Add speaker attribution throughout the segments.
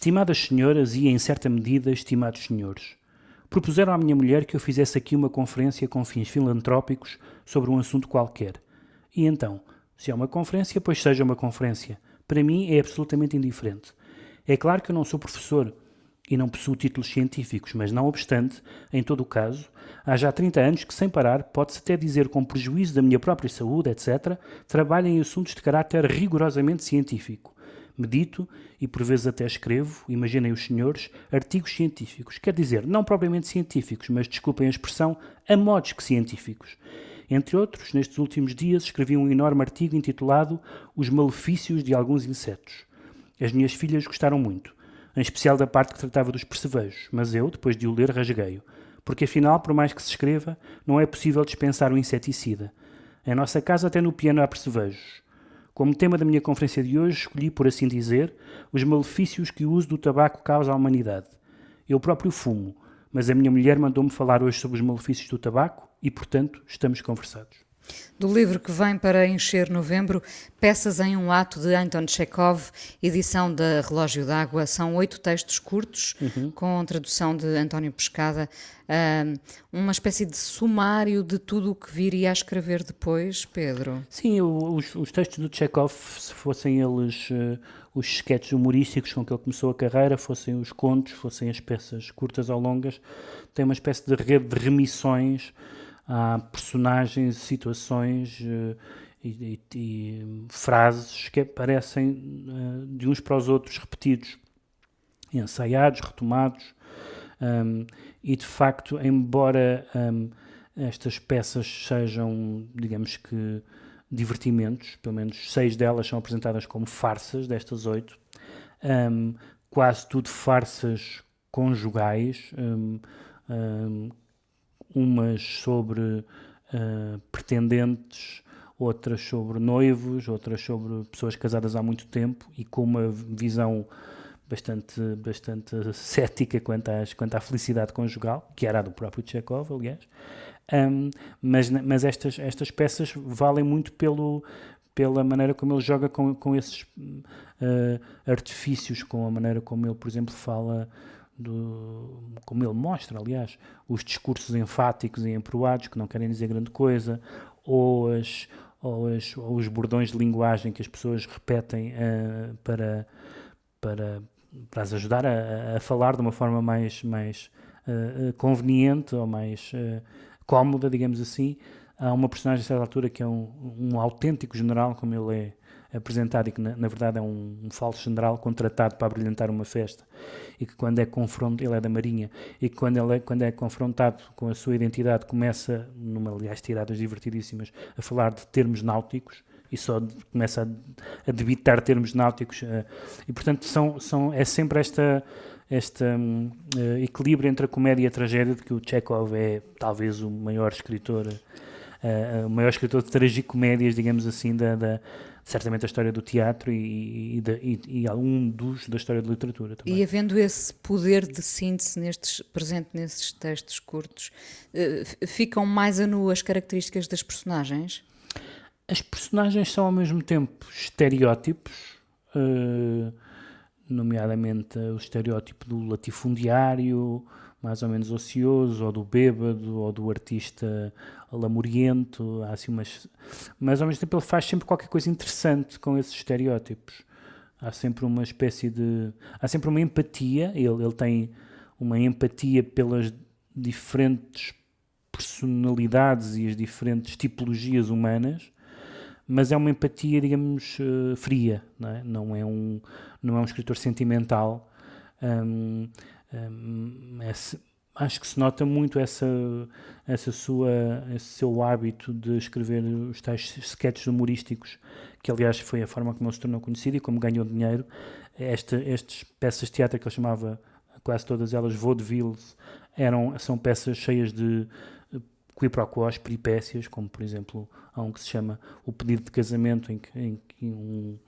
Speaker 1: Estimadas senhoras e, em certa medida, estimados senhores, propuseram à minha mulher que eu fizesse aqui uma conferência com fins filantrópicos sobre um assunto qualquer. E então, se é uma conferência, pois seja uma conferência. Para mim é absolutamente indiferente. É claro que eu não sou professor e não possuo títulos científicos, mas não obstante, em todo o caso, há já 30 anos que, sem parar, pode-se até dizer com prejuízo da minha própria saúde, etc., trabalho em assuntos de caráter rigorosamente científico. Medito e por vezes até escrevo, imaginem os senhores, artigos científicos. Quer dizer, não propriamente científicos, mas desculpem a expressão, a modos que científicos. Entre outros, nestes últimos dias escrevi um enorme artigo intitulado Os Malefícios de Alguns Insetos. As minhas filhas gostaram muito em especial da parte que tratava dos percevejos, mas eu, depois de o ler, rasguei-o, porque afinal, por mais que se escreva, não é possível dispensar o inseticida. Em nossa casa até no piano há percevejos. Como tema da minha conferência de hoje, escolhi, por assim dizer, os malefícios que o uso do tabaco causa à humanidade. Eu próprio fumo, mas a minha mulher mandou-me falar hoje sobre os malefícios do tabaco e, portanto, estamos conversados.
Speaker 2: Do livro que vem para encher novembro, Peças em um Ato de Anton Chekhov, edição da Relógio d'Água. São oito textos curtos, uhum. com tradução de António Pescada. uma espécie de sumário de tudo o que viria a escrever depois, Pedro.
Speaker 1: Sim, os, os textos do Chekhov, se fossem eles uh, os sketches humorísticos com que ele começou a carreira, fossem os contos, fossem as peças curtas ou longas, tem uma espécie de rede de remissões há personagens, situações uh, e, e, e, frases que aparecem uh, de uns para os outros repetidos, ensaiados, retomados, um, e de facto, embora um, estas peças sejam, digamos que, divertimentos, pelo menos seis delas são apresentadas como farsas, destas oito, um, quase tudo farsas conjugais, um, um, umas sobre uh, pretendentes, outras sobre noivos, outras sobre pessoas casadas há muito tempo e com uma visão bastante, bastante cética quanto, às, quanto à felicidade conjugal, que era a do próprio Chekhov, aliás. Um, mas mas estas, estas peças valem muito pelo, pela maneira como ele joga com, com esses uh, artifícios, com a maneira como ele, por exemplo, fala do, como ele mostra, aliás, os discursos enfáticos e emproados que não querem dizer grande coisa, ou, as, ou, as, ou os bordões de linguagem que as pessoas repetem uh, para, para, para as ajudar a, a, falar de uma forma mais, mais uh, conveniente ou mais uh, cómoda, digamos assim. Há uma personagem a certa altura que é um, um autêntico general, como ele é apresentado e que na, na verdade é um, um, falso general contratado para brilhantar uma festa e que quando é confrontado, ele é da Marinha, e que quando, ele é, quando é confrontado com a sua identidade começa, numa aliás tiradas divertidíssimas, a falar de termos náuticos e só começa a, a debitar termos náuticos uh, e portanto são, são, é sempre esta este um, uh, equilíbrio entre a comédia e a tragédia de que o Chekhov é talvez o maior escritor uh, o maior escritor de tragicomédias, digamos assim, da, da, certamente a história do teatro e, e, e, e, algum dos da história da literatura também.
Speaker 2: E havendo esse poder de síntese nestes, presente nesses textos curtos, uh, ficam mais a nu as características das personagens?
Speaker 1: As personagens são ao mesmo tempo estereótipos, uh, nomeadamente o estereótipo do latifundiário, mais ou menos ocioso, ou do bêbado, ou do artista lamuriento, há assim umas... mas ao mesmo tempo ele faz sempre qualquer coisa interessante com esses estereótipos. Há sempre uma espécie de... há sempre uma empatia, ele, ele tem uma empatia pelas diferentes personalidades e as diferentes tipologias humanas, mas é uma empatia, digamos, uh, fria, não é? Não é um, não é um escritor sentimental. Um, é, acho que se nota muito essa, essa sua, esse seu hábito de escrever os tais sketches humorísticos, que aliás foi a forma como ele se tornou conhecido e como ganhou dinheiro. Esta, estas peças de teatro que ele chamava, quase todas elas, vaudevilles, eram, são peças cheias de quiproquos, peripécias, como por exemplo há um que se chama O Pedido de Casamento, em que, em que um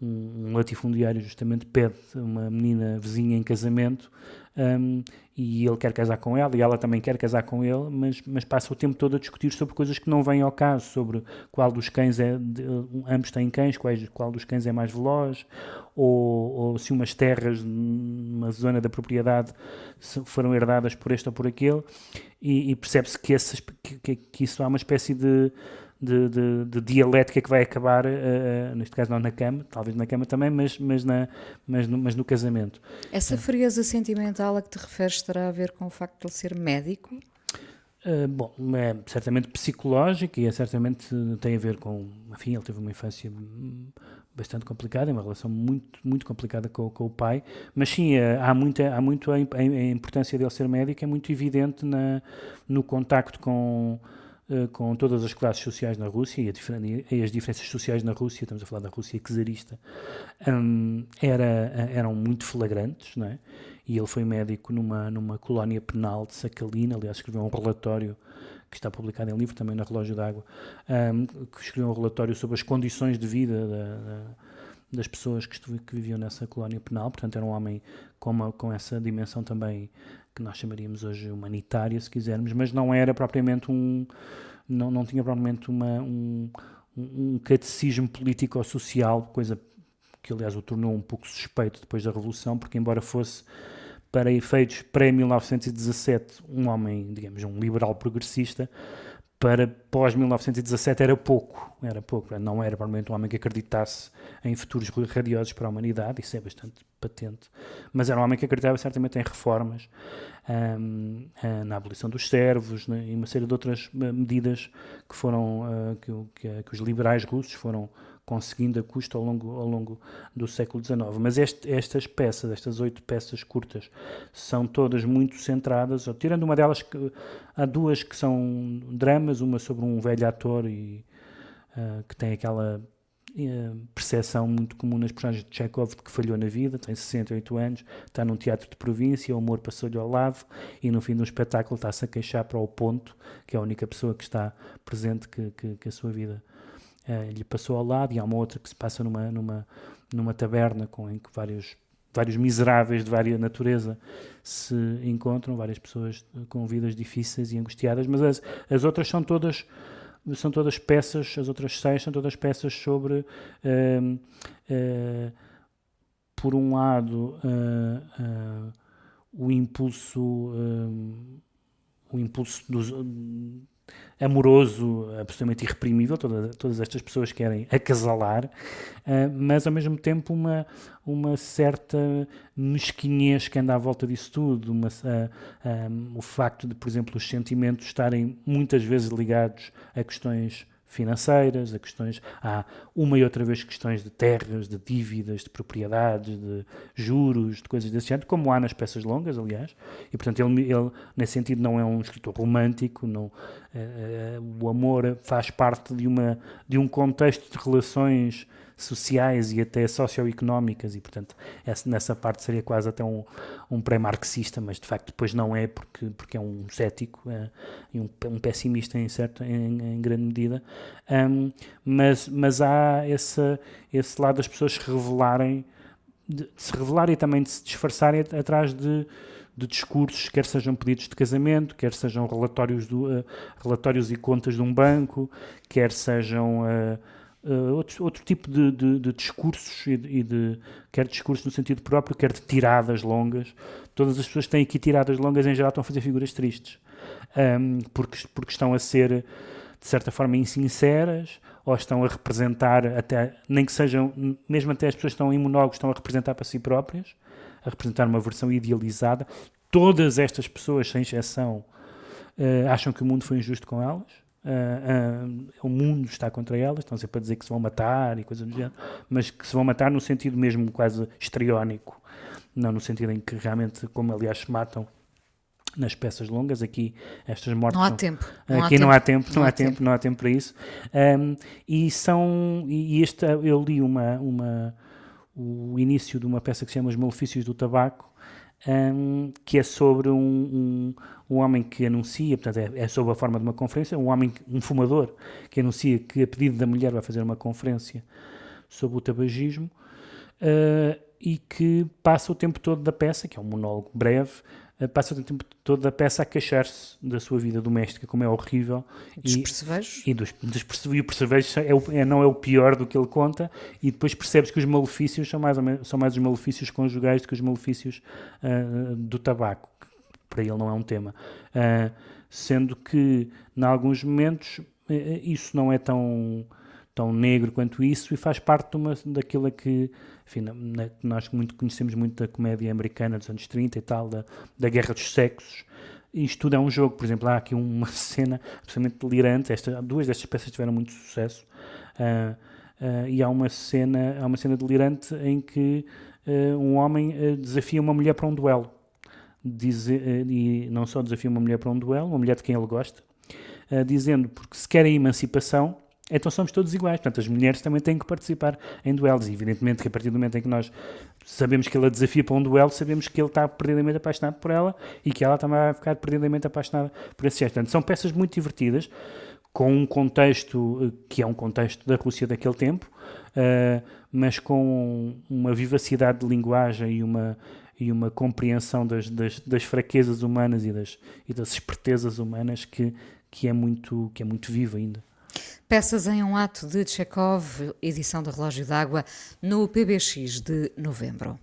Speaker 1: um, um latifundiário justamente pede uma menina vizinha em casamento um, e ele quer casar com ela e ela também quer casar com ele, mas, mas passa o tempo todo a discutir sobre coisas que não vêm ao caso, sobre qual dos cães é, de, ambos têm cães, quais, qual dos cães é mais veloz, ou, ou se umas terras numa zona da propriedade foram herdadas por este ou por aquele, e, e percebe-se que, que, que, isso há uma espécie de de, de, de, dialética que vai acabar, uh, neste caso não na cama, talvez na cama também, mas, mas, na, mas, no, mas no casamento.
Speaker 2: Essa frieza sentimental a que te referes terá a ver com o facto de ele ser médico?
Speaker 1: Uh, bom, é certamente psicológico e é certamente tem a ver com, enfim, ele teve uma infância bastante complicada, uma relação muito, muito complicada com, com o pai, mas sim, há, muita, há muito a, a, importância dele ser médico, é muito evidente na, no contacto com com todas as classes sociais na Rússia e, e, as diferenças sociais na Rússia, estamos a falar da Rússia czarista, um, era, eram muito flagrantes, não é? E ele foi médico numa, numa colónia penal de Sakhalin, aliás, escreveu um relatório que está publicado em livro, também na Relógio d'Água, um, que escreveu um relatório sobre as condições de vida da, da, das pessoas que, que, viviam nessa colónia penal, portanto era um homem com, uma, com essa dimensão também que nós chamaríamos hoje humanitária, se quisermos, mas não era propriamente um. não, não tinha propriamente uma, um, um catecismo político ou social, coisa que aliás o tornou um pouco suspeito depois da Revolução, porque embora fosse para efeitos pré-1917 um homem, digamos, um liberal progressista, para pós-1917 era pouco, era pouco, não era provavelmente um homem que acreditasse em futuros radiosos para a humanidade, isso é bastante patente, mas era um homem que acreditava certamente em reformas, um, na abolição dos servos né, e uma série de outras eh, medidas que foram, uh, que, que, que os liberais russos foram conseguindo a custo ao longo, ao longo do século XIX. Mas este, estas peças, estas oito peças curtas, são todas muito centradas, tirando uma delas, que, há duas que são dramas, uma sobre um velho ator e, uh, que tem aquela uh, percepção muito comum nas personagens de Chekhov de que falhou na vida, tem 68 anos, está num teatro de província, o amor passou-lhe ao lado e no fim do espetáculo está-se a queixar para o ponto, que é a única pessoa que está presente que, que, que a sua vida uh, lhe passou ao lado, e há uma outra que se passa numa, numa, numa taberna com, em que vários, vários miseráveis de várias natureza se encontram, várias pessoas com vidas difíceis e angustiadas, mas as, as outras são todas são todas peças, as outras seis são todas peças sobre uh, uh, por um lado o impulso o impulso dos, amoroso, absolutamente irreprimível, toda, todas estas pessoas querem acasalar, uh, mas ao mesmo tempo uma, uma certa mesquinhez que anda à volta disso tudo, uma, uh, um, o facto de, por exemplo, os sentimentos estarem muitas vezes ligados a questões financeiras, a questões, há uma e outra vez questões de terras, de dívidas, de propriedades, de juros, de coisas desse género, como há nas peças longas, aliás, e portanto ele, ele nesse sentido não é um escritor romântico, não, uh, o amor faz parte de, uma, de um contexto de relações sociais e até socioeconómicas e, portanto, essa, nessa parte seria quase até um, um pré-marxista, mas de facto depois não é porque, porque é um cético é, e um, um, pessimista em, certo, em, em grande medida, um, mas, mas há esse, esse lado das pessoas se revelarem, de, de se revelarem e também de se disfarçarem atrás de de discursos, quer sejam pedidos de casamento, quer sejam relatórios, do, uh, relatórios e contas de um banco, quer sejam uh, uh, outro, outro tipo de, de, de discursos e de, e de, quer discursos no sentido próprio, quer de tiradas longas. Todas as pessoas que têm aqui tiradas longas em geral estão a fazer figuras tristes, um, porque, porque estão a ser de certa forma insinceras ou estão a representar até nem que sejam mesmo até as pessoas que estão em monólogos estão a representar para si próprias a representar uma versão idealizada. Todas estas pessoas sem exceção uh, acham que o mundo foi injusto com elas Uh, uh, o mundo está contra elas, estão sempre a dizer que se vão matar e coisas do género, mas que se vão matar no sentido mesmo quase histriónico, não no sentido em que realmente, como aliás se matam nas peças longas, aqui estas mortes.
Speaker 2: Não há tempo. Não
Speaker 1: aqui
Speaker 2: há
Speaker 1: não
Speaker 2: tempo.
Speaker 1: há tempo, não, não há, tempo, tempo, não há tempo para isso. Um, e são. E este, eu li uma, uma, o início de uma peça que se chama Os Malefícios do Tabaco, um, que é sobre um, um, um, homem que anuncia, portanto, é, é sob a forma de uma conferência, um homem, um fumador, que anuncia que a pedido da mulher vai fazer uma conferência sobre o tabagismo uh, e que passa o tempo todo da peça, que é um monólogo breve, passa o tempo todo da peça a queixar-se da sua vida doméstica, como é horrível.
Speaker 2: Dos e, percevejos?
Speaker 1: E, dos, dos e o percevejo é o, é, não é o pior do que ele conta, e depois percebes que os malefícios são mais, menos, são mais os malefícios conjugais do que os malefícios uh, do tabaco, que para ele não é um tema. sendo que, em alguns momentos, isso não é tão tão negro quanto isso e faz parte de uma, daquilo que enfim, nós muito conhecemos muito da comédia americana dos anos 30 e tal, da, da guerra dos sexos. Isto tudo é um jogo, por exemplo, há aqui uma cena absolutamente delirante, esta, duas destas peças tiveram muito sucesso, uh, uh, e há uma, cena, há uma cena delirante em que uh, um homem desafia uma mulher para um duelo. Diz, e não só desafia uma mulher para um duelo, uma mulher de quem ele gosta, dizendo porque se quer a emancipação, então somos todos iguais. Portanto, as mulheres também têm que participar em duelos. E evidentemente que a partir do momento em que nós sabemos que ele a desafia para um duelo, sabemos que ele está perdidamente apaixonado por ela e que ela também vai ficar perdidamente apaixonada por esse gesto. Portanto, são peças muito divertidas, com um contexto eh, que é um contexto da Rússia daquele tempo, uh, mas com uma vivacidade de linguagem e uma, e uma compreensão das, das, das fraquezas humanas e das, e das espertezas humanas que, que, é muito, que é muito viva ainda.
Speaker 2: Peças em um ato de Chekhov, edição do Relógio d'Água, no PBX de novembro.